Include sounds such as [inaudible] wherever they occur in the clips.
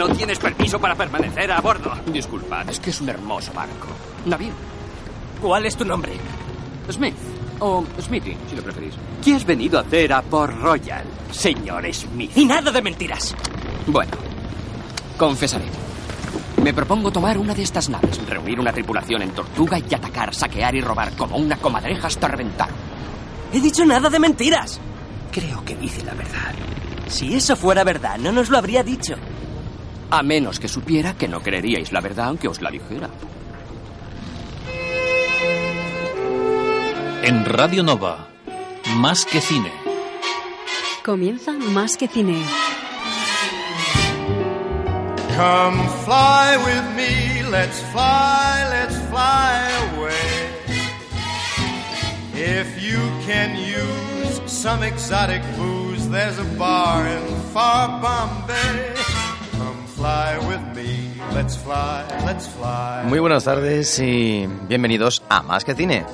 No tienes permiso para permanecer a bordo. Disculpad, es que es un hermoso barco. Navío. ¿Cuál es tu nombre? Smith. O Smithy, si lo preferís. ¿Qué has venido a hacer a Port Royal, señor Smith? Y nada de mentiras. Bueno, confesaré. Me propongo tomar una de estas naves, reunir una tripulación en Tortuga y atacar, saquear y robar como una comadreja hasta reventar. He dicho nada de mentiras. Creo que dice la verdad. Si eso fuera verdad, no nos lo habría dicho. A menos que supiera que no creeríais la verdad aunque os la dijera. En Radio Nova, Más que Cine. Comienza Más que Cine. Come fly with me, let's fly, let's fly away. If you can use some exotic booze, there's a bar in far Bombay. Muy buenas tardes y bienvenidos a Más que Cine.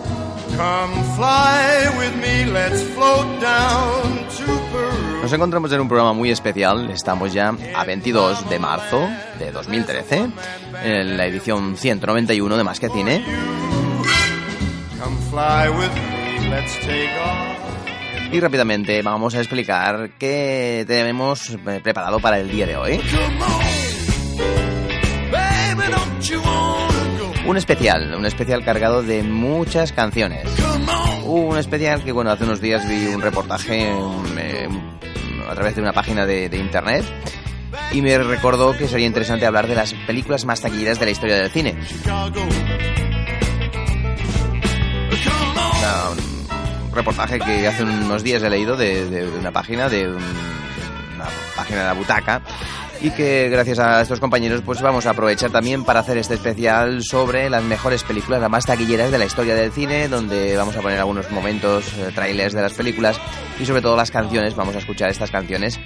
Nos encontramos en un programa muy especial, estamos ya a 22 de marzo de 2013, en la edición 191 de Más que Cine. Come fly with me, let's take off. Y rápidamente vamos a explicar qué tenemos eh, preparado para el día de hoy. Un especial, un especial cargado de muchas canciones. On. Un especial que, bueno, hace unos días vi un reportaje eh, a través de una página de, de internet y me recordó que sería interesante hablar de las películas más taquilleras de la historia del cine. Un reportaje que hace unos días he leído de, de- de una página, de un- una página de la butaca, y que gracias a estos compañeros pues vamos a aprovechar también para hacer este especial sobre las mejores películas, las más taquilleras de la historia del cine, donde vamos a poner algunos momentos, eh, trailers de las películas y sobre todo las canciones, vamos a escuchar estas canciones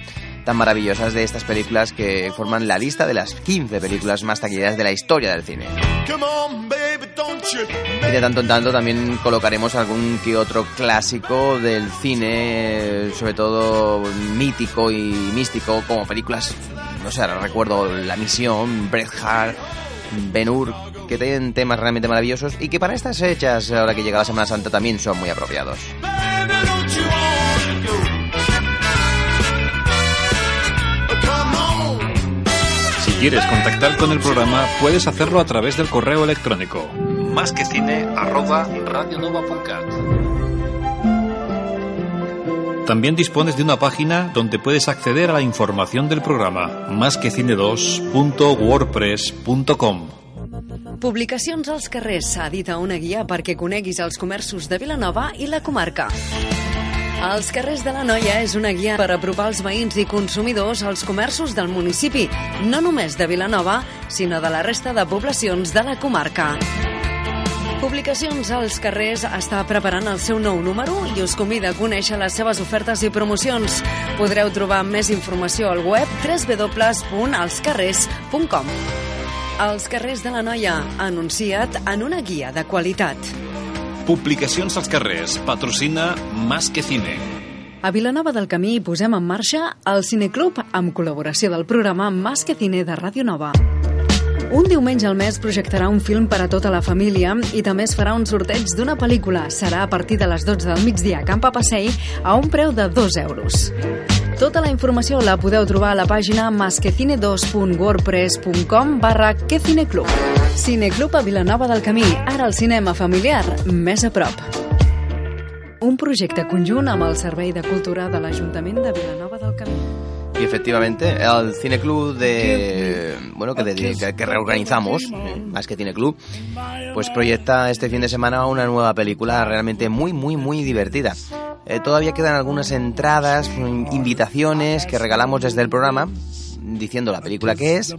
tan maravillosas de estas películas que forman la lista de las 15 películas más taquilleras de la historia del cine. Y de tanto en tanto también colocaremos algún que otro clásico del cine, sobre todo mítico y místico, como películas, no sé, recuerdo La Misión, Braveheart, Ben Hur, que tienen temas realmente maravillosos y que para estas fechas, ahora que llega la Semana Santa, también son muy apropiados. Baby, quieres contactar con el programa, puedes hacerlo a través del correo electrónico más que cine arroba radionova.cat. También dispones de una página donde puedes acceder a la información del programa másque-cine2.wordpress.com. Publicacions als carrers edita una guia perquè coneguis els comerços de Vilanova i la comarca. Els carrers de la Noia és una guia per apropar els veïns i consumidors als comerços del municipi, no només de Vilanova, sinó de la resta de poblacions de la comarca. Publicacions als carrers està preparant el seu nou número i us convida a conèixer les seves ofertes i promocions. Podreu trobar més informació al web www.alscarrers.com. Els carrers de la Noia, anunciat en una guia de qualitat. Publicacions als carrers. Patrocina Más que Cine. A Vilanova del Camí posem en marxa el Cineclub amb col·laboració del programa Más que Cine de Ràdio Nova. Un diumenge al mes projectarà un film per a tota la família i també es farà un sorteig d'una pel·lícula. Serà a partir de les 12 del migdia a Camp Passeig a un preu de 2 euros. Tota la informació la podeu trobar a la pàgina masquecine2.wordpress.com barra quecineclub. Cineclub a Vilanova del Camí, ara el cinema familiar, més a prop. Un projecte conjunt amb el Servei de Cultura de l'Ajuntament de Vilanova del Camí. Y efectivamente, el Cineclub de. Bueno, que, de- que- reorganizamos, más que Cineclub, pues proyecta este fin de semana una nueva película realmente muy, muy, muy divertida. Eh, todavía quedan algunas entradas, invitaciones que regalamos desde el programa, diciendo la película que es.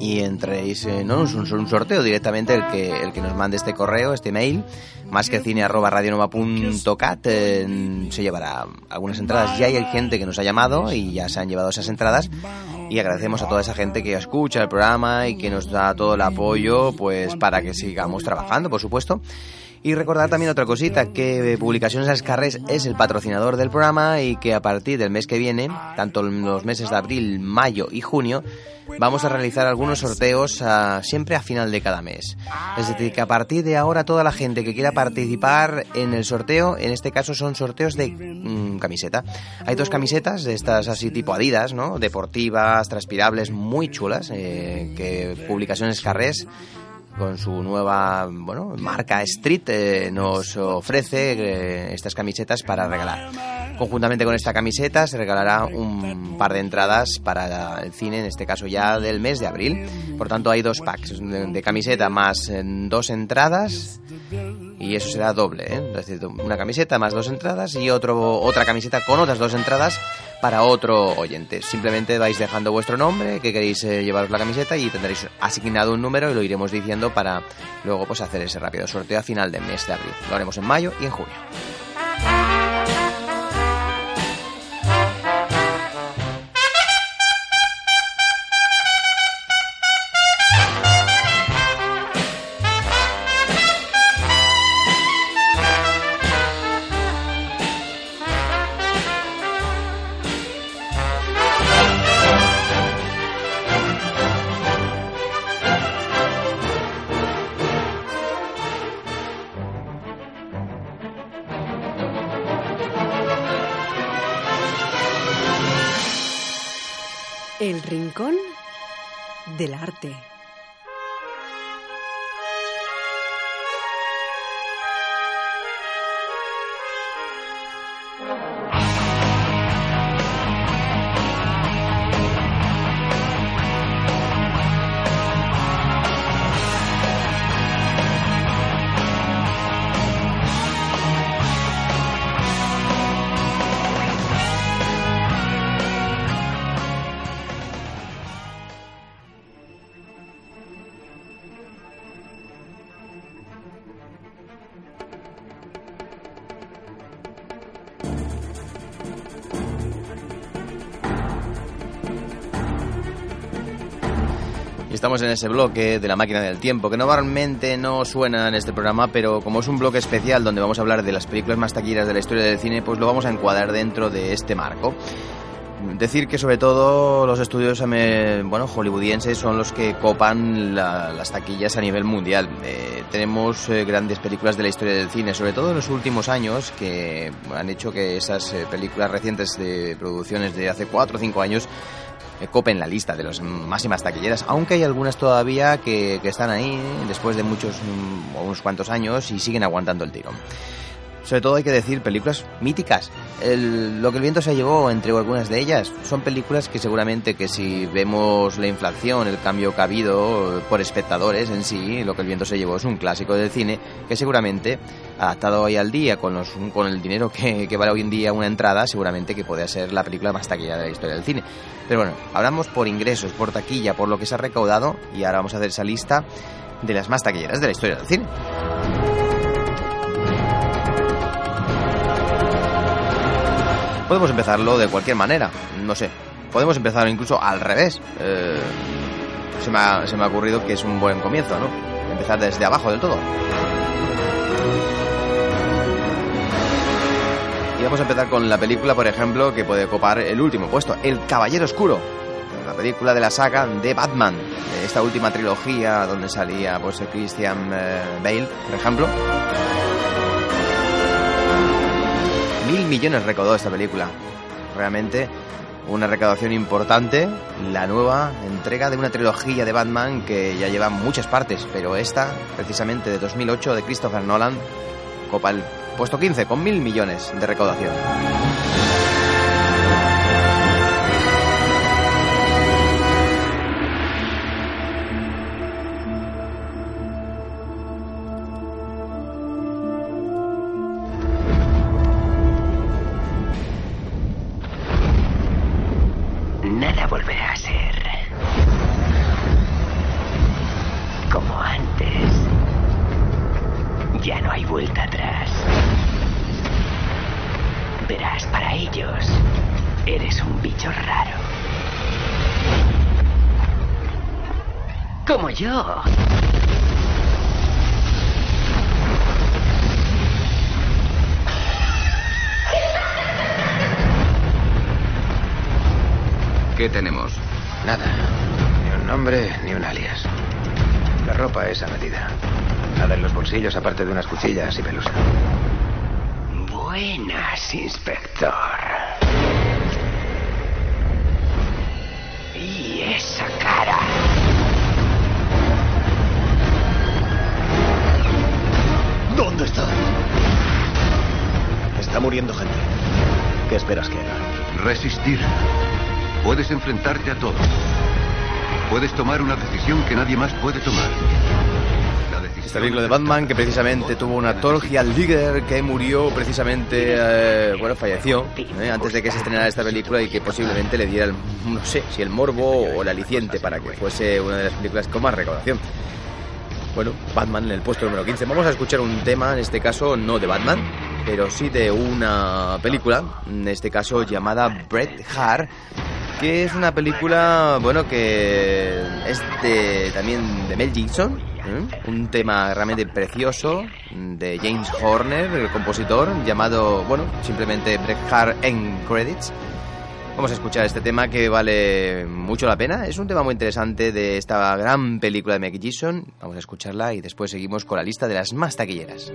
Y entréis, eh, no, es un, un sorteo directamente el que, el que nos mande este correo, este mail, más que cine arroba radionova.cat, eh, se llevará algunas entradas. Ya hay gente que nos ha llamado y ya se han llevado esas entradas. Y agradecemos a toda esa gente que escucha el programa y que nos da todo el apoyo, pues para que sigamos trabajando, por supuesto. Y recordar también otra cosita, que Publicaciones Escarres es el patrocinador del programa y que a partir del mes que viene, tanto los meses de abril, mayo y junio, vamos a realizar algunos sorteos ah, siempre a final de cada mes. Es decir, que a partir de ahora toda la gente que quiera participar en el sorteo, en este caso son sorteos de mm, camiseta. Hay dos camisetas de estas así tipo Adidas, ¿no? Deportivas, transpirables, muy chulas, eh, que Publicaciones Carrés con su nueva bueno, marca Street eh, nos ofrece eh, estas camisetas para regalar. Conjuntamente con esta camiseta se regalará un par de entradas para el cine, en este caso ya del mes de abril. Por tanto hay dos packs de, camiseta más eh, dos entradas y eso será doble, es decir, una camiseta más dos entradas y otro, otra camiseta con otras dos entradas para otro oyente. Simplemente vais dejando vuestro nombre, que queréis llevaros la camiseta y tendréis asignado un número y lo iremos diciendo para luego pues hacer ese rápido sorteo a final del mes de abril. Lo haremos en mayo y en junio. Arte. En ese bloque de la máquina del tiempo, que normalmente no suena en este programa, pero como es un bloque especial donde vamos a hablar de las películas más taquilleras de la historia del cine, pues lo vamos a encuadrar dentro de este marco. Decir que sobre todo los estudios bueno, hollywoodienses son los que copan las taquillas a nivel mundial. Eh, tenemos eh, grandes películas de la historia del cine, sobre todo en los últimos años, que han hecho que esas eh, películas recientes de producciones de hace 4 o 5 años copen la lista de las máximas taquilleras, aunque hay algunas todavía que, que están ahí después de muchos mm, unos cuantos años y siguen aguantando el tirón. Sobre todo hay que decir películas míticas. lo que el viento se llevó entre algunas de ellas son películas que seguramente que si vemos la inflación, el cambio que ha habido por espectadores en sí, lo que el viento se llevó es un clásico del cine que seguramente adaptado hoy al día con, el dinero que, que vale hoy en día una entrada, seguramente que puede ser la película más taquilla de la historia del cine. Pero bueno, hablamos por ingresos, por taquilla, por lo que se ha recaudado y ahora vamos a hacer esa lista de las más taquilleras de la historia del cine. Podemos empezarlo de cualquier manera, no sé. Podemos empezar incluso al revés. Eh, se, me ha, ocurrido que es un buen comienzo, ¿no? Empezar desde abajo del todo. Y vamos a empezar con la película, por ejemplo, que puede copar el último puesto, El Caballero Oscuro. La película de la saga de Batman, esta última trilogía donde salía pues, Christian eh, Bale, por ejemplo. Mil millones recaudó esta película. Realmente una recaudación importante, la nueva entrega de una trilogía de Batman que ya lleva muchas partes, pero esta, precisamente de 2008, de Christopher Nolan, copa el puesto 15 con mil millones de recaudación. Tenemos? Nada. Ni un nombre, ni un alias. La ropa es a medida. Nada en los bolsillos aparte de unas cuchillas y pelusa. Buenas, inspector. Y esa cara. ¿Dónde está? Está muriendo gente. ¿Qué esperas que haga? Resistir. Puedes enfrentarte a todo. Puedes tomar una decisión que nadie más puede tomar. Esta película de Batman que precisamente tuvo un actor, Heath Ledger, que murió precisamente, eh, bueno, falleció eh, antes de que se estrenara esta película y que posiblemente le diera, el, no sé, si el morbo o el aliciente para que fuese una de las películas con más recaudación. Bueno, Batman en el puesto número 15. Vamos a escuchar un tema, en este caso no de Batman, pero sí de una película, en este caso llamada Bret Hart, que es una película, bueno, que es de, también de Mel Gibson, ¿eh? un tema realmente precioso de James Horner, el compositor, llamado, bueno, simplemente Bret Hart en Credits. Vamos a escuchar este tema que vale mucho la pena. Es un tema muy interesante de esta gran película de Mel Gibson. Vamos a escucharla y después seguimos con la lista de las más taquilleras.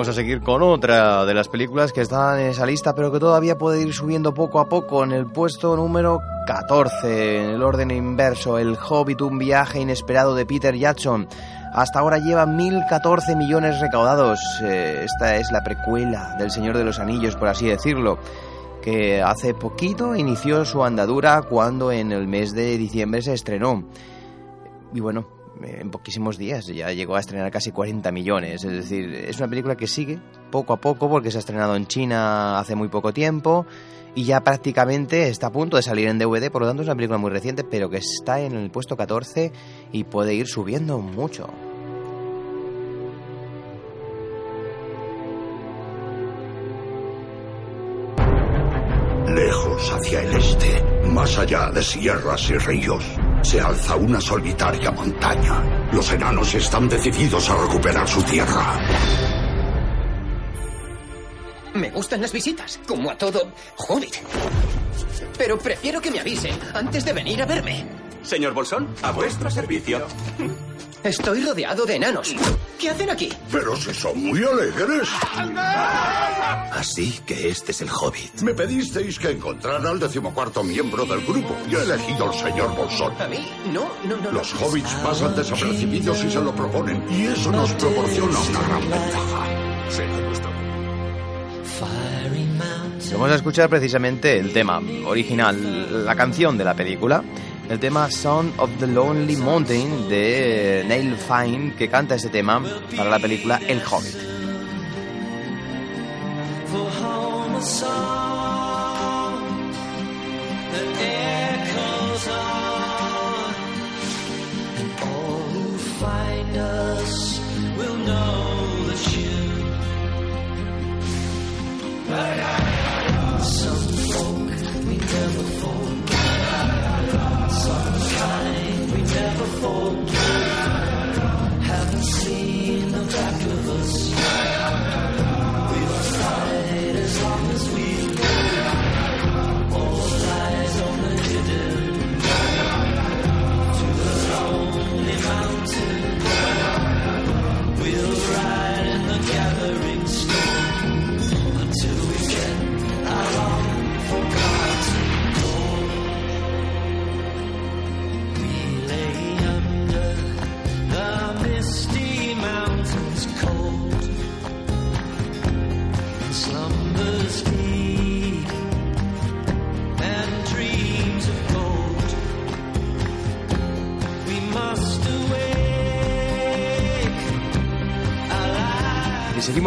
Vamos a seguir con otra de las películas que están en esa lista, pero que todavía puede ir subiendo poco a poco en el puesto número 14, en el orden inverso, El Hobbit, un viaje inesperado de Peter Jackson. Hasta ahora lleva 1.014 millones recaudados. Eh, esta es la precuela del Señor de los Anillos, por así decirlo, que hace poquito inició su andadura cuando en el mes de diciembre se estrenó. Y bueno, en poquísimos días ya llegó a estrenar casi 40 millones. Es decir, es una película que sigue poco a poco porque se ha estrenado en China hace muy poco tiempo y ya prácticamente está a punto de salir en DVD, por lo tanto es una película muy reciente, pero que está en el puesto 14 y puede ir subiendo mucho. Lejos hacia el este, más allá de sierras y ríos, se alza una solitaria montaña. Los enanos están decididos a recuperar su tierra. Me gustan las visitas, como a todo hobbit. Pero prefiero que me avisen antes de venir a verme. Señor Bolsón, a vuestro servicio. Estoy rodeado de enanos. ¿Qué hacen aquí? Pero si son muy alegres. Así que este es el hobbit. Me pedisteis que encontrara al decimocuarto miembro del grupo y he elegido al señor Bolsón. ¿A mí? No, no, no. Los hobbits pasan desapercibidos si se lo proponen y eso nos proporciona una gran ventaja. Será nuestro Vamos a escuchar precisamente el tema original, la canción de la película, el tema Sound of the Lonely Mountain de Neil Fine, que canta este tema para la película El Hobbit. Y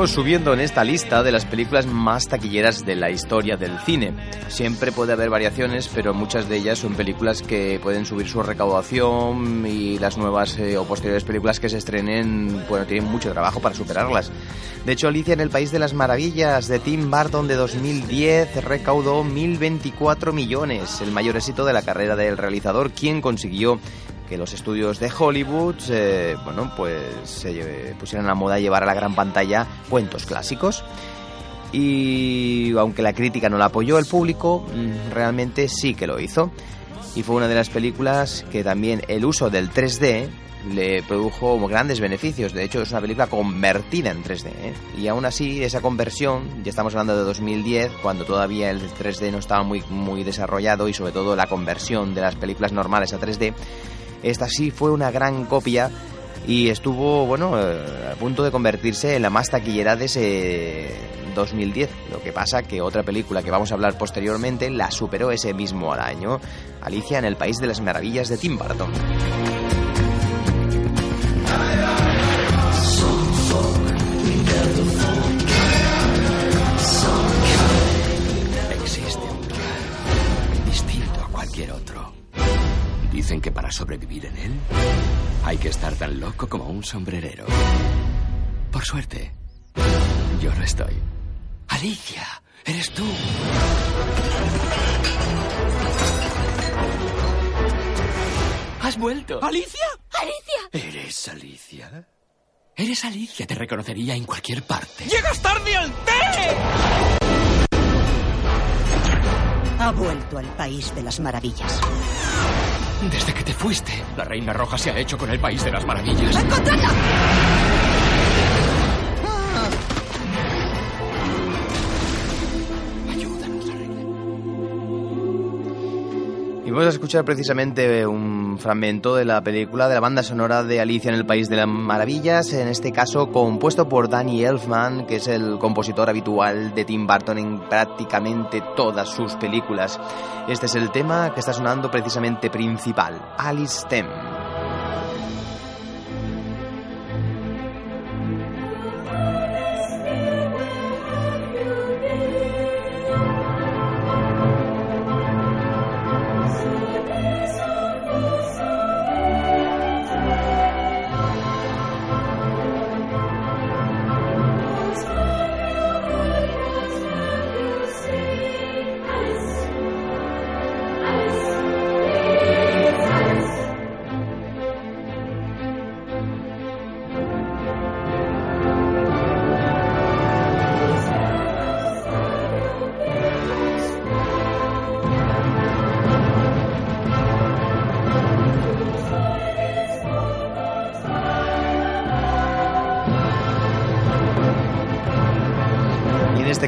subiendo en esta lista de las películas más taquilleras de la historia del cine. Siempre puede haber variaciones, pero muchas de ellas son películas que pueden subir su recaudación y las nuevas eh, o posteriores películas que se estrenen, bueno, tienen mucho trabajo para superarlas. De hecho, Alicia en el País de las Maravillas de Tim Burton de 2010 recaudó 1.024 millones, el mayor éxito de la carrera del realizador, quien consiguió que los estudios de Hollywood, eh, bueno, pues se pusieran a moda llevar a la gran pantalla cuentos clásicos. Y aunque la crítica no la apoyó, el público mm, realmente sí que lo hizo. Y fue una de las películas que también el uso del 3D le produjo grandes beneficios. De hecho, es una película convertida en 3D. ¿eh? Y aún así, esa conversión, ya estamos hablando de 2010, cuando todavía el 3D no estaba muy, muy desarrollado y sobre todo la conversión de las películas normales a 3D, esta sí fue una gran copia y estuvo, bueno, eh, a punto de convertirse en la más taquillera de ese 2010. Lo que pasa que otra película que vamos a hablar posteriormente la superó ese mismo año, Alicia en el País de las Maravillas de Tim Burton. Que para sobrevivir en él hay que estar tan loco como un sombrerero. Por suerte, yo no estoy. Alicia, eres tú. ¿Has vuelto? ¿Alicia? ¡Alicia! ¿Eres Alicia? Eres Alicia, te reconocería en cualquier parte. ¡Llegas tarde al té! Ha vuelto al país de las maravillas. Desde que te fuiste, la Reina Roja se ha hecho con el País de las Maravillas. Vamos a escuchar precisamente un fragmento de la película de la banda sonora de Alicia en el País de las Maravillas, en este caso compuesto por Danny Elfman, que es el compositor habitual de Tim Burton en prácticamente todas sus películas. Este es el tema que está sonando precisamente principal, Alice Tem.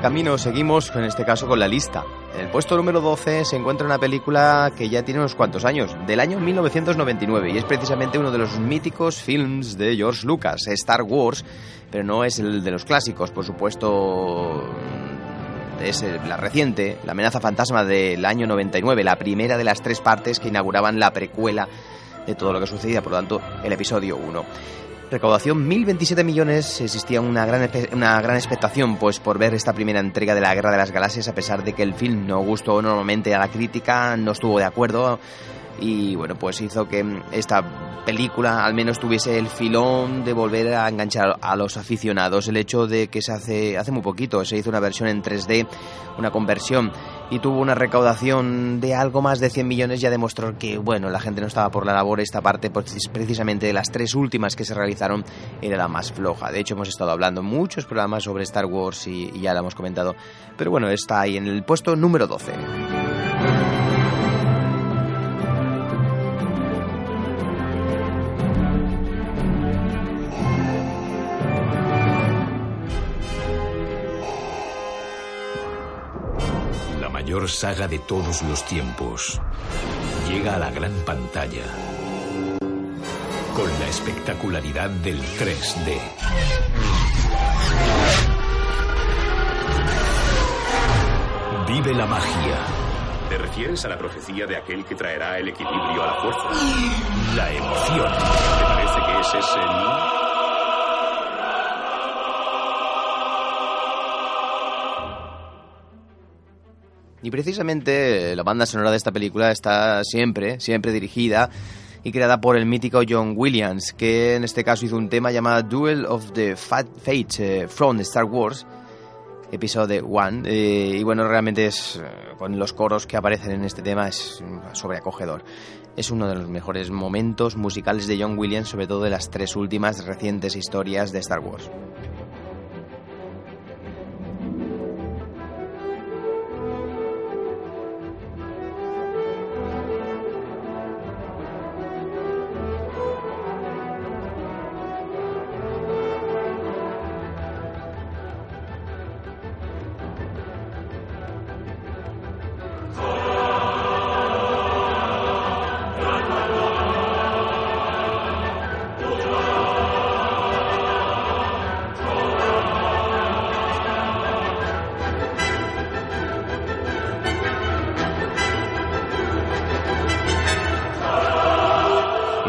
Camino seguimos, en este caso, con la lista. En el puesto número 12 se encuentra una película que ya tiene unos cuantos años, del año 1999, y es precisamente uno de los míticos films de George Lucas, Star Wars, pero no es el de los clásicos, por supuesto. Es la reciente, la amenaza fantasma del año 99, la primera de las tres partes que inauguraban la precuela de todo lo que sucedía, por lo tanto, el episodio 1. Recaudación 1.027 millones, existía una gran, una gran expectación pues por ver esta primera entrega de la Guerra de las Galaxias a pesar de que el film no gustó normalmente a la crítica, no estuvo de acuerdo y bueno pues hizo que esta película al menos tuviese el filón de volver a enganchar a los aficionados. El hecho de que se hace hace muy poquito se hizo una versión en 3D una conversión y tuvo una recaudación de algo más de 100 millones ya demostró que bueno la gente no estaba por la labor. Esta parte pues precisamente de las tres últimas que se realizaron era la más floja. De hecho hemos estado hablando muchos programas sobre Star Wars y, y ya la hemos comentado. Pero bueno está ahí en el puesto número 12 mayor saga de todos los tiempos llega a la gran pantalla con la espectacularidad del 3D. Vive la magia. ¿Te refieres a la profecía de aquel que traerá el equilibrio a la fuerza? La emoción. ¿Te parece que es ese Y precisamente la banda sonora de esta película está siempre, siempre dirigida y creada por el mítico John Williams, que en este caso hizo un tema llamado Duel of the Fates eh, from Star Wars, episodio 1. Eh, y bueno, realmente es, eh, con los coros que aparecen en este tema, es sobreacogedor. Es uno de los mejores momentos musicales de John Williams, sobre todo de las tres últimas recientes historias de Star Wars.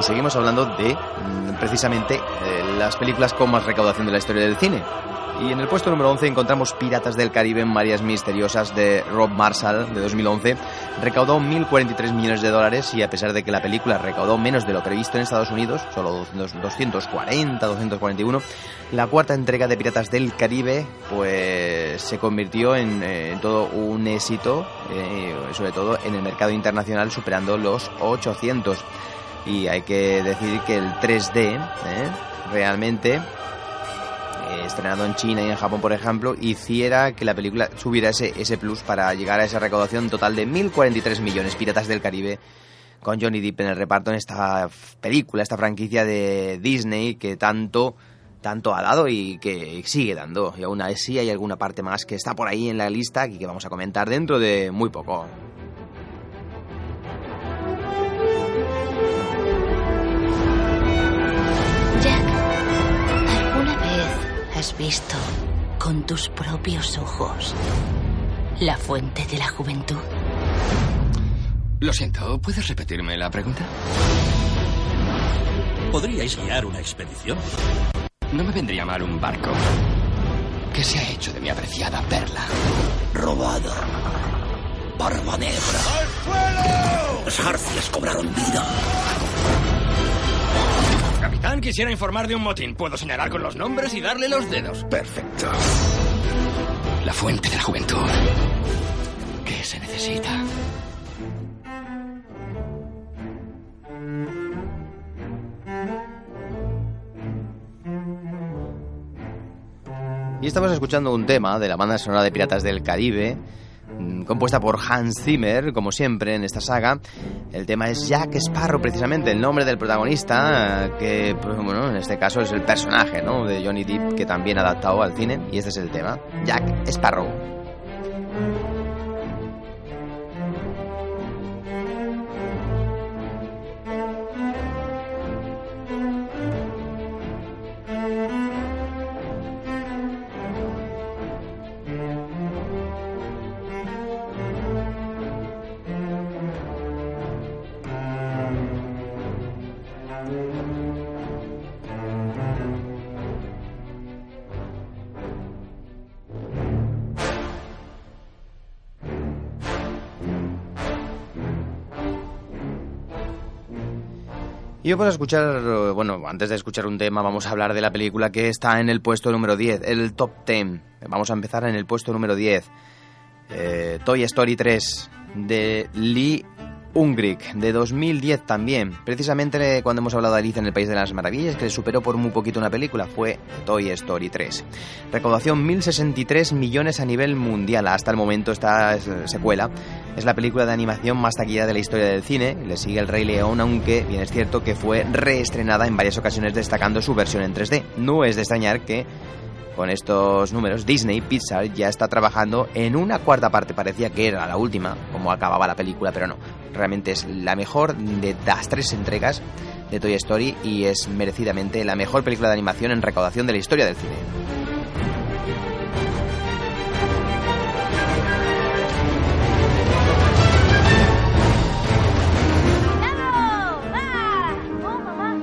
Hablando de mm, precisamente eh, las películas con más recaudación de la historia del cine. Y en el puesto número 11 encontramos Piratas del Caribe en Marías Misteriosas de Rob Marshall de 2011. Recaudó 1.043 millones de dólares y a pesar de que la película recaudó menos de lo previsto en Estados Unidos, solo 240, 241, la cuarta entrega de Piratas del Caribe pues se convirtió en, eh, todo un éxito, eh, sobre todo en el mercado internacional superando los 800 y hay que decir que el 3D ¿eh? realmente estrenado en China y en Japón por ejemplo hiciera que la película subiera ese, ese plus para llegar a esa recaudación total de 1.043 millones Piratas del Caribe con Johnny Depp en el reparto en esta película, esta franquicia de Disney que tanto tanto ha dado y que sigue dando. Y aún así hay alguna parte más que está por ahí en la lista y que vamos a comentar dentro de muy poco. Has visto con tus propios ojos la fuente de la juventud? Lo siento, ¿puedes repetirme la pregunta? ¿Podríais guiar una expedición? No me vendría mal un barco. ¿Qué se ha hecho de mi apreciada perla? Robada. Barba negra. Las jarcias cobraron vida. Capitán, quisiera informar de un motín. Puedo señalar con los nombres y darle los dedos. Perfecto. La fuente de la juventud. ¿Qué se necesita? Y estamos escuchando un tema de la banda sonora de Piratas del Caribe compuesta por Hans Zimmer, como siempre en esta saga. El tema es Jack Sparrow, precisamente, el nombre del protagonista, que, pues, bueno, en este caso es el personaje ¿no? de Johnny Depp, que también ha adaptado al cine, y este es el tema, Jack Sparrow. Y yo para escuchar, bueno, antes de escuchar un tema, vamos a hablar de la película que está en el puesto número 10, el top 10. Vamos a empezar en el puesto número 10. Eh, Toy Story 3 de Lee Ungrik, de 2010 también. Precisamente cuando hemos hablado de Alice en el País de las Maravillas, que le superó por muy poquito una película, fue Toy Story 3. Recaudación 1.063 millones a nivel mundial. Hasta el momento esta secuela es la película de animación más taquillera de la historia del cine. Le sigue El Rey León, aunque bien es cierto que fue reestrenada en varias ocasiones destacando su versión en 3D. No es de extrañar que con estos números, Disney Pixar ya está trabajando en una cuarta parte. Parecía que era la última, como acababa la película, pero no. Realmente es la mejor de las tres entregas de Toy Story y es merecidamente la mejor película de animación en recaudación de la historia del cine.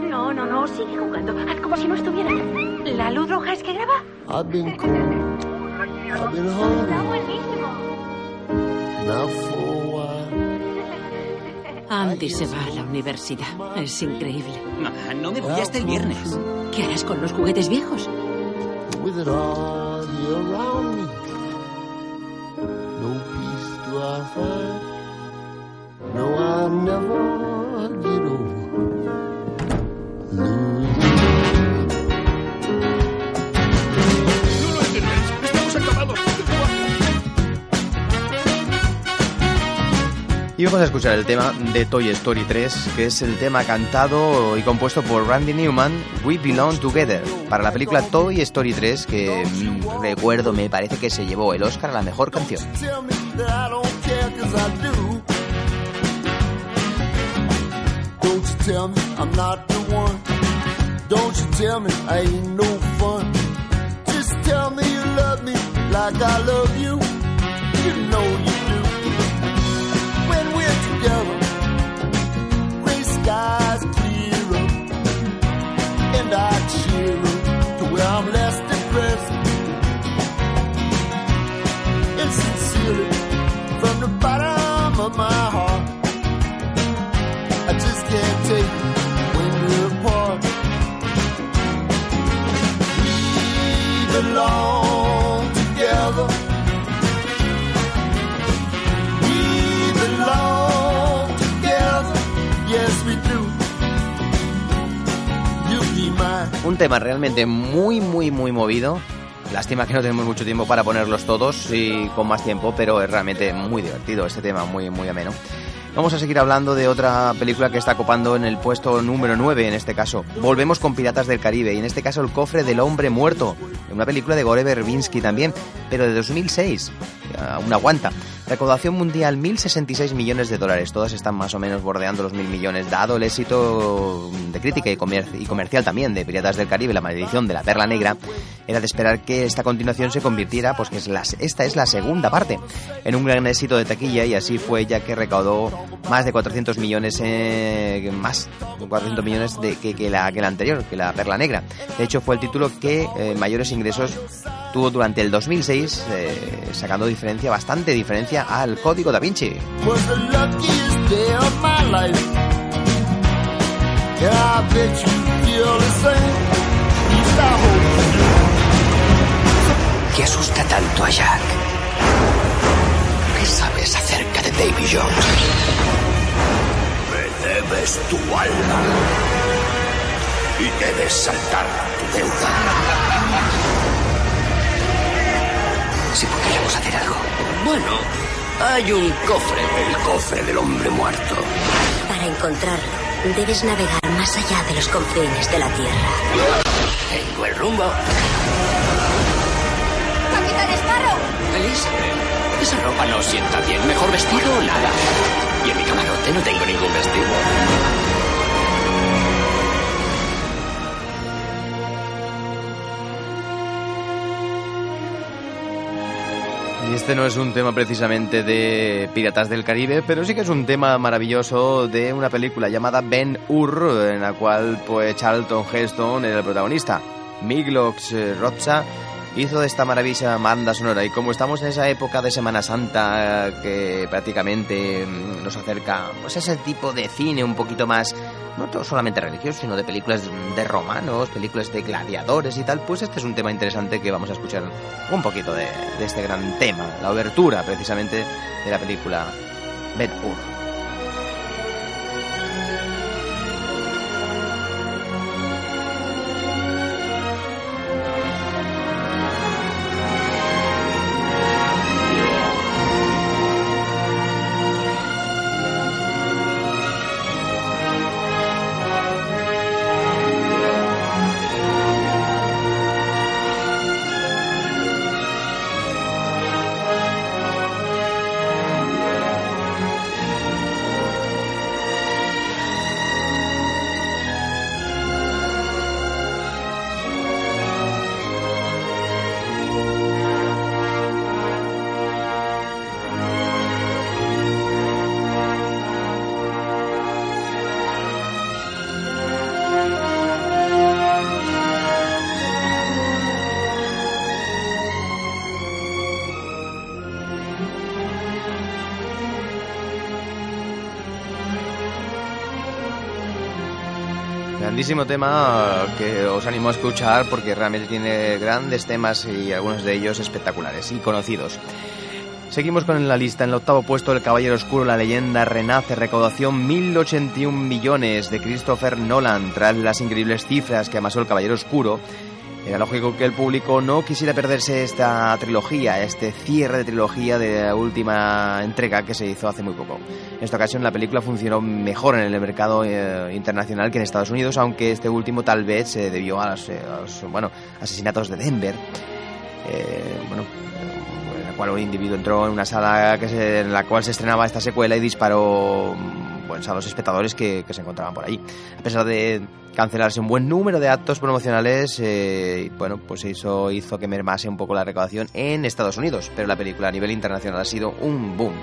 No, no, no, sigue jugando. Haz como si no estuviera. ¿La luz roja es que graba? I've been [laughs] cold. I've been Está hungry. buenísimo. Now for a while. Andy se va a la universidad. Es increíble. Ah, no me voy hasta el viernes. ¿Qué harás con los juguetes viejos? With it all here around me. No peace do I find. No, I'll never Y vamos a escuchar el tema de Toy Story 3, que es el tema cantado y compuesto por Randy Newman, We Belong Together, para la película Toy Story 3, que mm, recuerdo me parece que se llevó el Oscar a la mejor canción. Like I love. You realmente muy, muy, muy movido. Lástima que no tenemos mucho tiempo para ponerlos todos y con más tiempo, pero es realmente muy divertido este tema, muy, muy ameno. Vamos a seguir hablando de otra película que está copando en el puesto número 9 en este caso. Volvemos con Piratas del Caribe y en este caso El cofre del hombre muerto. Una película de Gore Verbinski también, pero de 2006. Aún aguanta. Recaudación mundial 1.066 millones de dólares. Todas están más o menos bordeando los 1.000 millones. Dado el éxito de crítica y, comer- y comercial también de Piratas del Caribe, la maldición de la perla negra, era de esperar que esta continuación se convirtiera, pues que es la- esta es la segunda parte, en un gran éxito de taquilla y así fue ya que recaudó más de 400 millones, eh, más de 400 millones de, que, que la, que la anterior, que la perla negra. De hecho fue el título que eh, mayores ingresos tuvo durante el 2006, eh, sacando diferencia, bastante diferencia al Código Da Vinci. ¿Qué asusta tanto a Jack? ¿Qué sabes acerca de Davy Jones? Me debes tu alma. Y debes saldar tu deuda. Si pudiéramos hacer algo. Bueno, Hay un cofre. El cofre del hombre muerto. Para encontrarlo, debes navegar más allá de los confines de la Tierra. Tengo el rumbo. ¡Capitán Sparrow! Elizabeth, esa ropa no sienta bien. ¿Mejor vestido o nada? Y en mi camarote no tengo ningún vestido. Este no es un tema precisamente de Piratas del Caribe, pero sí que es un tema maravilloso de una película llamada Ben Hur, en la cual pues Charlton Heston era el protagonista. Miglox eh, Rocha hizo de esta maravillosa banda sonora. Y como estamos en esa época de Semana Santa que prácticamente mm, nos acerca pues ese tipo de cine un poquito más no todo solamente religioso sino de películas de romanos películas de gladiadores y tal pues este es un tema interesante que vamos a escuchar un poquito de, de este gran tema la obertura precisamente de la película Ben Hur grandísimo tema que os animo a escuchar porque realmente tiene grandes temas y algunos de ellos espectaculares y conocidos. Seguimos con la lista. En el octavo puesto, El Caballero Oscuro, la leyenda renace. Recaudación 1081 millones de Christopher Nolan. Tras las increíbles cifras que amasó El Caballero Oscuro, era lógico que el público no quisiera perderse esta trilogía, este cierre de trilogía de la última entrega que se hizo hace muy poco. En esta ocasión la película funcionó mejor en el mercado eh, internacional que en Estados Unidos, aunque este último tal vez se debió a los, eh, bueno, asesinatos de Denver. Eh, bueno, en la cual un individuo entró en una sala en la cual se estrenaba esta secuela y disparó pues, a los espectadores que, que se encontraban por ahí. A pesar de cancelarse un buen número de actos promocionales, eh, bueno, pues eso hizo que mermase un poco la recaudación en Estados Unidos, pero la película a nivel internacional ha sido un boom.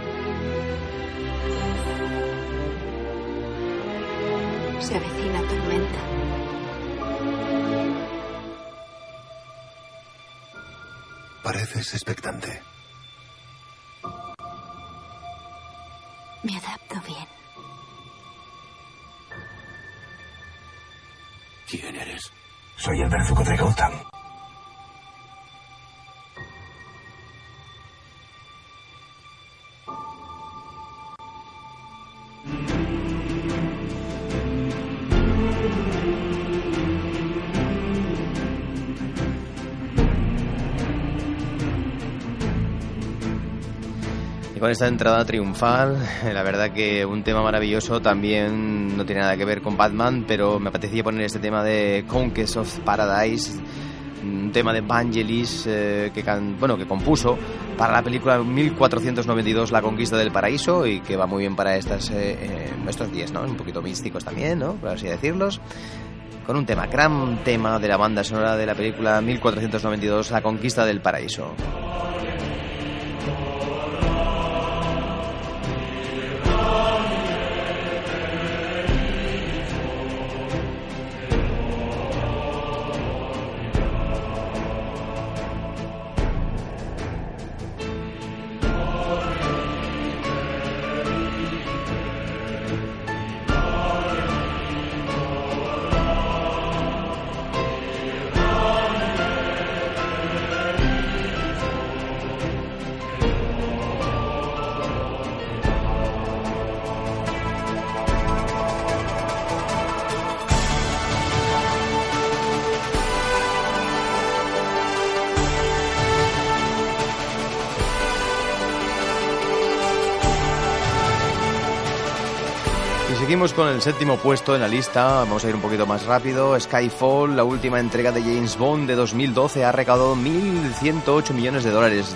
Se avecina tormenta. Pareces expectante. Soy el verdugo de Gotham. Con esta entrada triunfal, [laughs] la verdad que un tema maravilloso también no tiene nada que ver con Batman, pero me apetecía poner este tema de Conquest of Paradise, un tema de Vangelis eh, que, bueno, que compuso para la película 1492 La Conquista del Paraíso y que va muy bien para estas, eh, estos días, ¿no? Un poquito místicos también, ¿no? Por así decirlos con un tema, gran tema de la banda sonora de la película 1492 La Conquista del Paraíso. Seguimos con el séptimo puesto en la lista, vamos a ir un poquito más rápido. Skyfall, la última entrega de James Bond de 2012, ha recaudado 1.108 millones de dólares.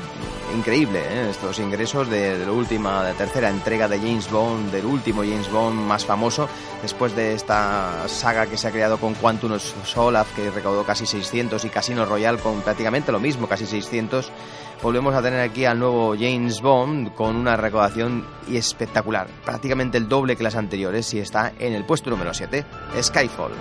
Increíble, ¿eh? estos ingresos de, la última, de tercera entrega de James Bond, del último James Bond más famoso, después de esta saga que se ha creado con Quantum Solaf, que recaudó casi 600, y Casino Royale con prácticamente lo mismo, casi 600 volvemos a tener aquí al nuevo James Bond con una recaudación espectacular, prácticamente el doble que las anteriores y está en el puesto número 7, Skyfall.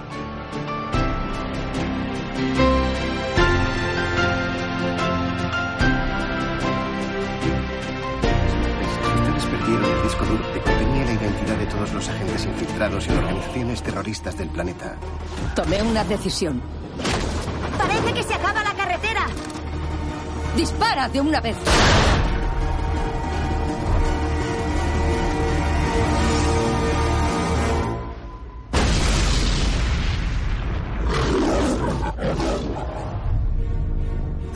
Todos los agentes infiltrados y organizaciones terroristas del planeta. Tomé una decisión. Parece que se acaba la carretera. ¡Dispara de una vez!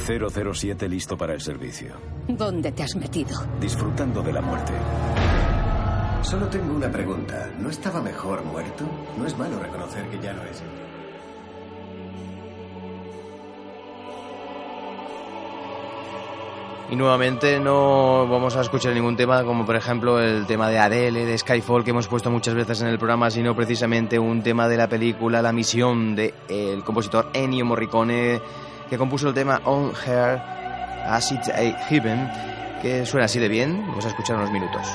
...007 listo para el servicio. ¿Dónde te has metido? Disfrutando de la muerte. Solo tengo una pregunta. ¿No estaba mejor muerto? No es malo reconocer que ya no es. Y nuevamente no vamos a escuchar ningún tema como por ejemplo el tema de Adele, de Skyfall que hemos puesto muchas veces en el programa, sino precisamente un tema de la película La misión del el compositor Ennio Morricone que compuso el tema On Her Acid Heaven que suena así de bien. Vamos a escuchar unos minutos.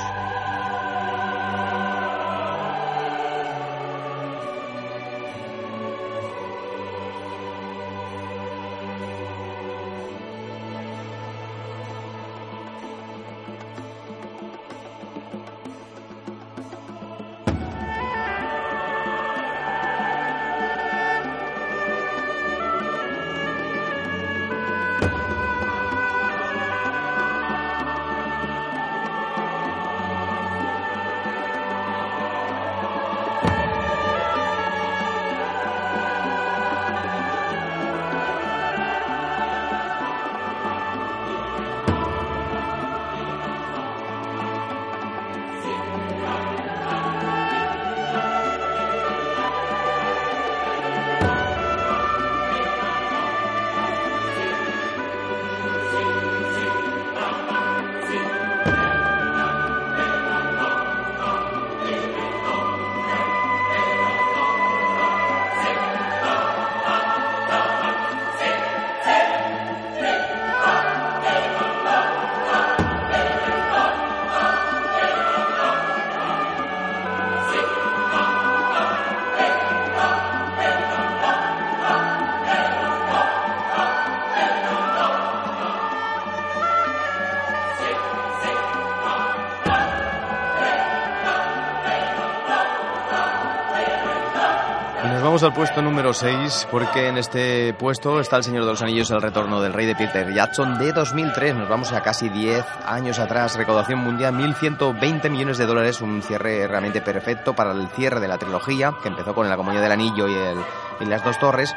Al puesto número 6 porque en este puesto está El Señor de los Anillos, El Retorno del Rey de Peter Jackson de 2003. Nos vamos a casi 10 años atrás. Recaudación mundial 1.120 millones de dólares. Un cierre realmente perfecto para el cierre de la trilogía que empezó con La Comunidad del Anillo y, el, y Las Dos Torres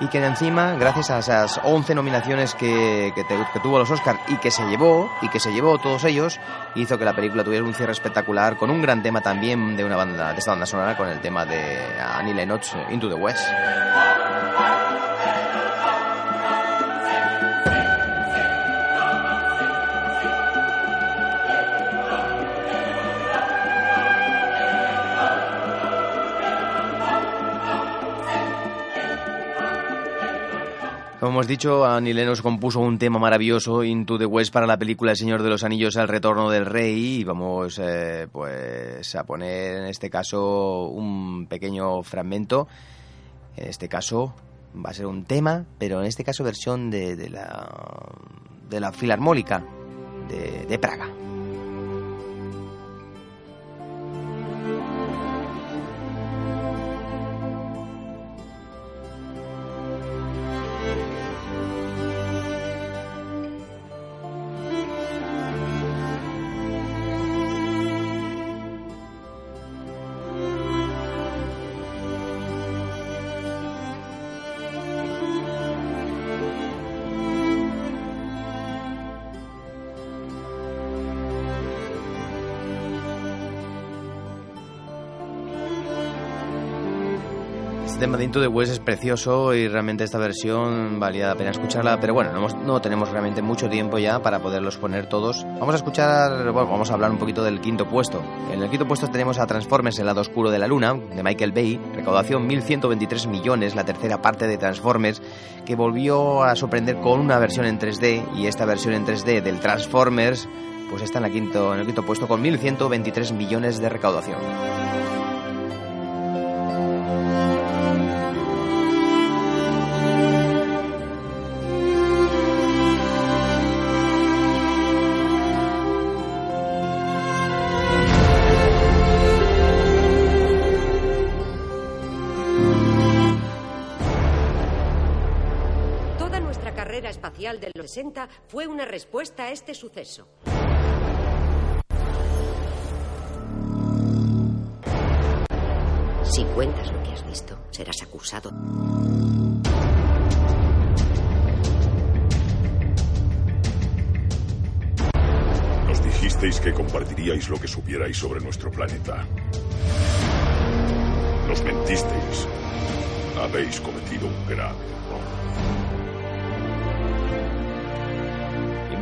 y que encima, gracias a esas 11 nominaciones que, que, tuvo los Oscars y que se llevó, y que se llevó todos ellos, hizo que la película tuviera un cierre espectacular con un gran tema también de una banda, de esta banda sonora, con el tema de Annie Lennox, Into the West. Como hemos dicho, Annie Lennox compuso un tema maravilloso, Into the West, para la película El Señor de los Anillos, El Retorno del Rey, y vamos eh, pues a poner en este caso un pequeño fragmento. En este caso va a ser un tema, pero en este caso versión de, la, de la Filarmónica de Praga. Este tema de Into the West es precioso y realmente esta versión valía la pena escucharla, pero bueno, no, no, tenemos realmente mucho tiempo ya para poderlos poner todos. Vamos a escuchar, bueno, vamos a hablar un poquito del quinto puesto. En el quinto puesto tenemos a Transformers, el lado oscuro de la luna, de Michael Bay, recaudación 1.123 millones, la tercera parte de Transformers, que volvió a sorprender con una versión en 3D y esta versión en 3D del Transformers pues está en, la quinto, en el quinto puesto con 1.123 millones de recaudación. Espacial de los 60 fue una respuesta a este suceso. Si cuentas lo que has visto, serás acusado. Nos dijisteis que compartiríais lo que supierais sobre nuestro planeta. Nos mentisteis. Habéis cometido un grave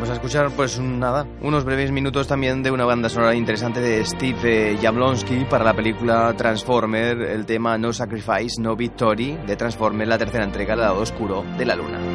Vamos a escuchar, pues nada, unos breves minutos también de una banda sonora interesante de Steve Jablonsky para la película Transformer, el tema No Sacrifice, No Victory de Transformer, la tercera entrega lado oscuro de la luna.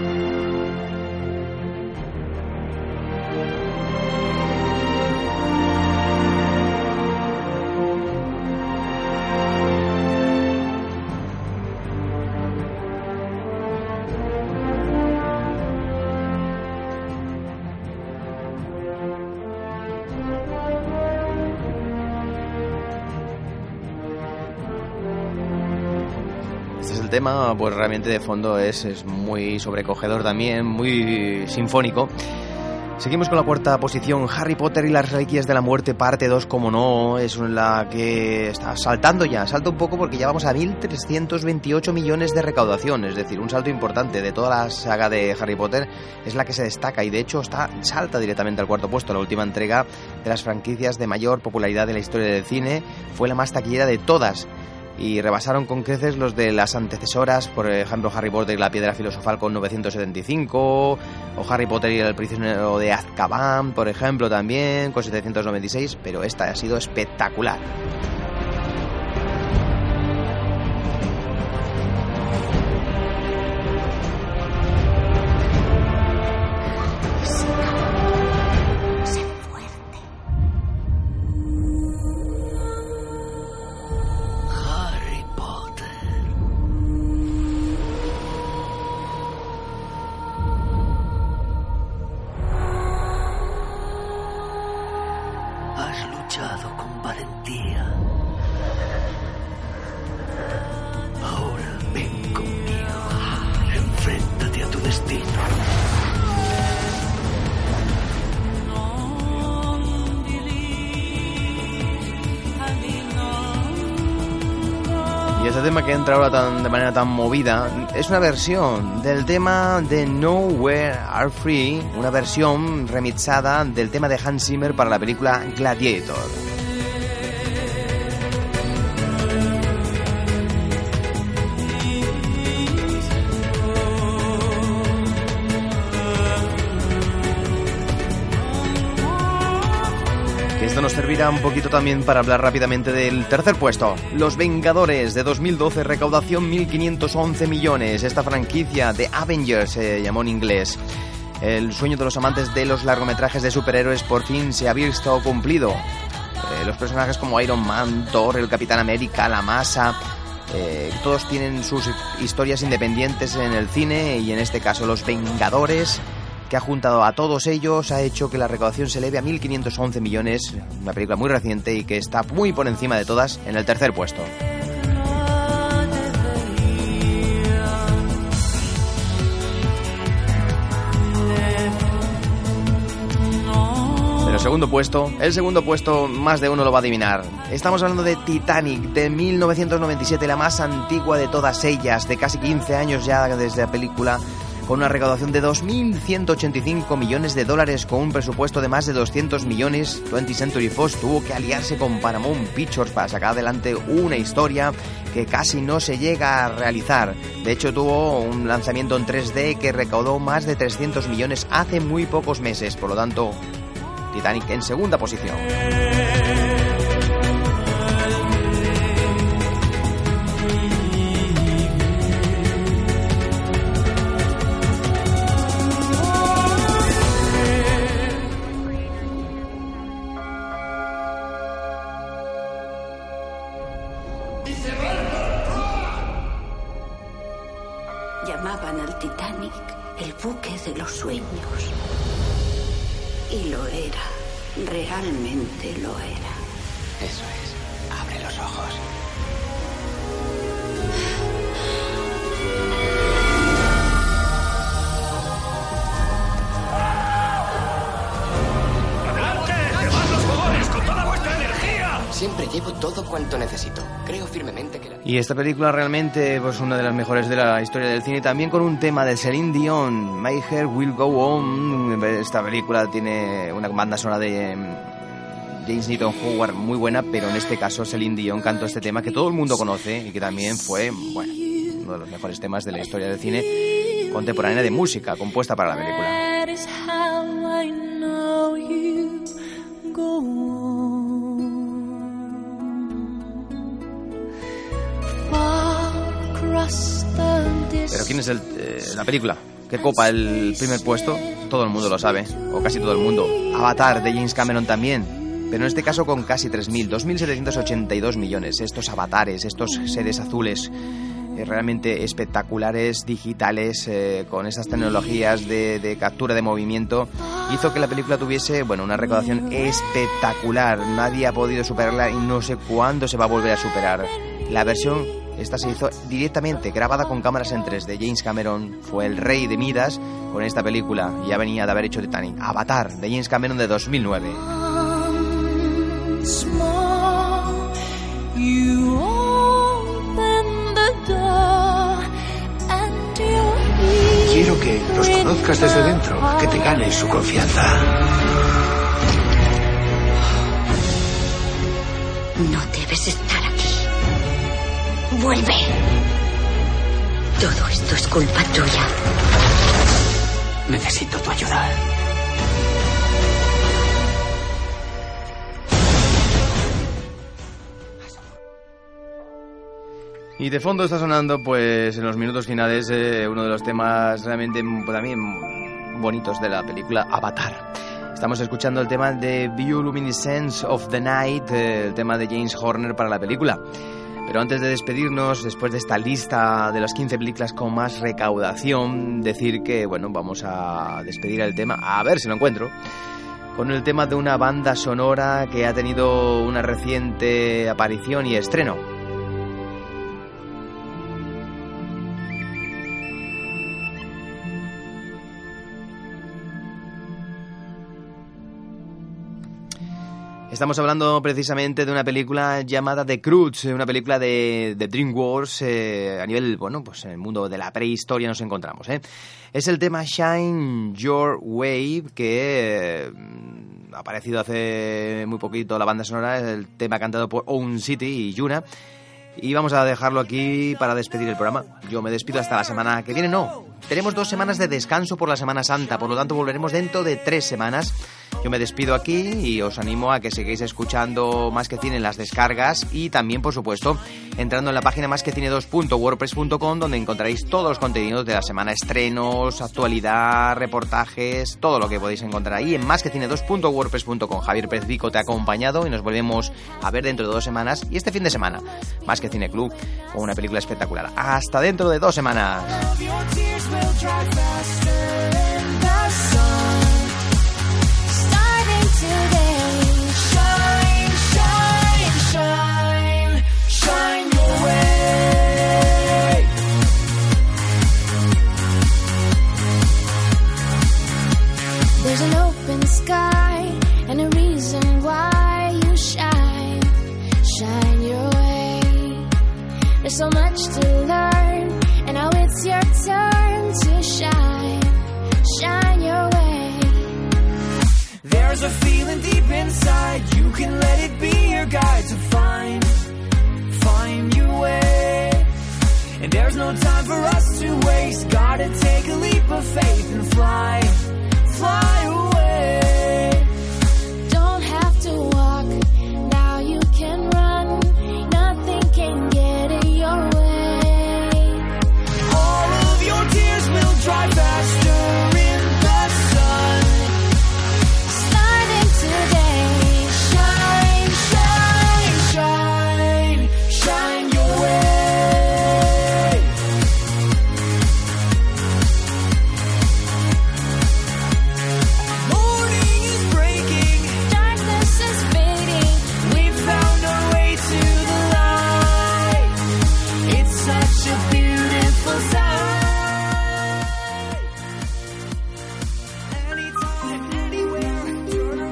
Tema, pues realmente de fondo es, es muy sobrecogedor también, muy sinfónico. Seguimos con la cuarta posición, Harry Potter y las Reliquias de la Muerte, parte 2, como no, es la que está saltando ya, salta un poco porque ya vamos a 1.328 millones de recaudación, es decir, un salto importante de toda la saga de Harry Potter, es la que se destaca y de hecho está, salta directamente al cuarto puesto, la última entrega de las franquicias de mayor popularidad de la historia del cine, fue la más taquillera de todas y rebasaron con creces los de las antecesoras, por ejemplo Harry Potter y la piedra filosofal con 975, o Harry Potter y el prisionero de Azkaban, por ejemplo, también con 796, pero esta ha sido espectacular. Que entra ahora tan, de manera tan movida es una versión del tema de Nowhere Are Free, una versión remixada del tema de Hans Zimmer para la película Gladiator. Servirá un poquito también para hablar rápidamente del tercer puesto. Los Vengadores de 2012, recaudación 1.511 millones. Esta franquicia de Avengers se llamó en inglés. El sueño de los amantes de los largometrajes de superhéroes por fin se ha visto cumplido. Eh, los personajes como Iron Man, Thor, el Capitán América, la Masa, eh, todos tienen sus historias independientes en el cine y en este caso los Vengadores que ha juntado a todos ellos, ha hecho que la recaudación se eleve a 1.511 millones, una película muy reciente y que está muy por encima de todas en el tercer puesto. Segundo puesto, el segundo puesto más de uno lo va a adivinar. Estamos hablando de Titanic, de 1997, la más antigua de todas ellas, de casi 15 años ya desde la película con una recaudación de 2.185 millones de dólares con un presupuesto de más de 200 millones. 20th Century Fox tuvo que aliarse con Paramount Pictures para sacar adelante una historia que casi no se llega a realizar. De hecho, tuvo un lanzamiento en 3D que recaudó más de 300 millones hace muy pocos meses. Por lo tanto, Titanic en segunda posición. Y esta película realmente pues una de las mejores de la historia del cine, también con un tema de Celine Dion, My Hair Will Go On. Esta película tiene una banda sonora de James Newton Howard muy buena, pero en este caso Celine Dion cantó este tema que todo el mundo conoce y que también fue, uno de los mejores temas de la historia del cine contemporánea de música compuesta para la película. Pero ¿quién es el, eh, la película? que copa el primer puesto? Todo el mundo lo sabe, o casi todo el mundo. Avatar de James Cameron también pero en este caso con casi 3.000, 2.782 millones. Estos avatares, estos seres azules eh, realmente espectaculares, digitales, eh, con esas tecnologías de, captura de movimiento, hizo que la película tuviese bueno, una recaudación espectacular. Nadie ha podido superarla y no sé cuándo se va a volver a superar. La versión esta se hizo directamente, grabada con cámaras en 3D. James Cameron fue el rey de Midas con esta película. Ya venía de haber hecho Titanic. Avatar, de James Cameron de 2009. Quiero que los conozcas desde dentro, que te ganes su confianza. No debes estar. Vuelve. Todo esto es culpa tuya. Necesito tu ayuda. Y de fondo está sonando, pues en los minutos finales, eh, uno de los temas realmente pues, también bonitos de la película Avatar. Estamos escuchando el tema de Bioluminescence of the Night, eh, el tema de James Horner para la película. Pero antes de despedirnos, después de esta lista de las 15 películas con más recaudación, decir que, bueno, vamos a despedir el tema, a ver si lo encuentro, con el tema de una banda sonora que ha tenido una reciente aparición y estreno. Estamos hablando precisamente de una película llamada The Cruz, una película de, DreamWorks eh, a nivel, bueno, pues en el mundo de la prehistoria nos encontramos. ¿eh? Es el tema Shine Your Way que eh, ha aparecido hace muy poquito la banda sonora, es el tema cantado por Own City y Yuna. Y vamos a dejarlo aquí para despedir el programa. Yo me despido hasta la semana que viene. No, tenemos dos semanas de descanso por la Semana Santa, por lo tanto volveremos dentro de tres semanas. Yo me despido aquí y os animo a que sigáis escuchando Más que Cine en las descargas y también, por supuesto, entrando en la página más que cine 2.wordpress.com donde encontraréis todos los contenidos de la semana, estrenos, actualidad, reportajes, todo lo que podéis encontrar ahí en más que cine 2.wordpress.com. Javier Pérez Vico te ha acompañado y nos volvemos a ver dentro de dos semanas y este fin de semana, Más que Cine Club, con una película espectacular. Hasta dentro de dos semanas. So much to learn, and now it's your turn a feeling deep inside, you can let it be your guide to find, find your way. And there's no time for us to waste. Gotta take a leap of faith and fly, fly away.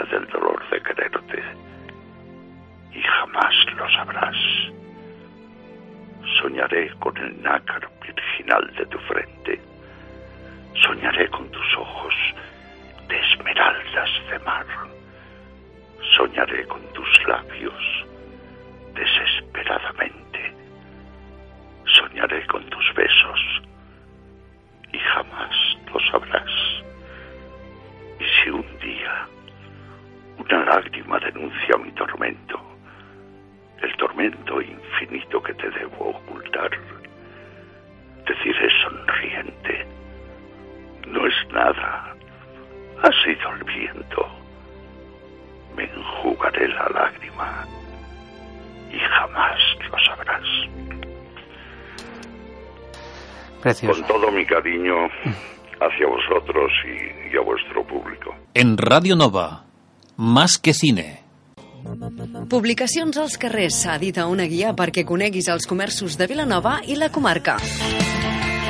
del dolor de quererte y jamás lo sabrás. Soñaré con el nácar virginal de tu frente. Soñaré con tus ojos de esmeraldas de mar. Soñaré con tus labios desesperadamente. Soñaré con tus besos y jamás lo sabrás. Y si un día una lágrima denuncia mi tormento, el tormento infinito que te debo ocultar, deciré sonriente, no es nada, ha sido el viento. Me enjugaré la lágrima y jamás lo sabrás. Precioso. Con todo mi cariño hacia vosotros y, y a vuestro público. En Radio Nova, Más que Cine. Publicacions als carrers edita una guia perquè coneguis els comerços de Vilanova i la comarca.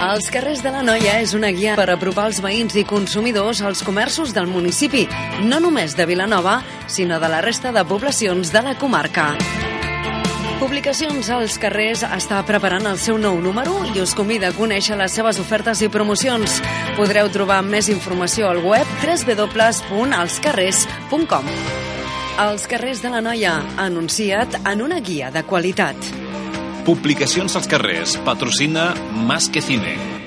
Els carrers de la Noia és una guia per apropar els veïns i consumidors als comerços del municipi, no només de Vilanova, sinó de la resta de poblacions de la comarca. Publicacions als carrers està preparant el seu nou número i us convida a conèixer les seves ofertes i promocions. Podreu trobar més informació al web www.alscarrers.com. Els carrers de la Noia, anunciat en una guia de qualitat. Publicacions als carrers. Patrocina Más que Cine.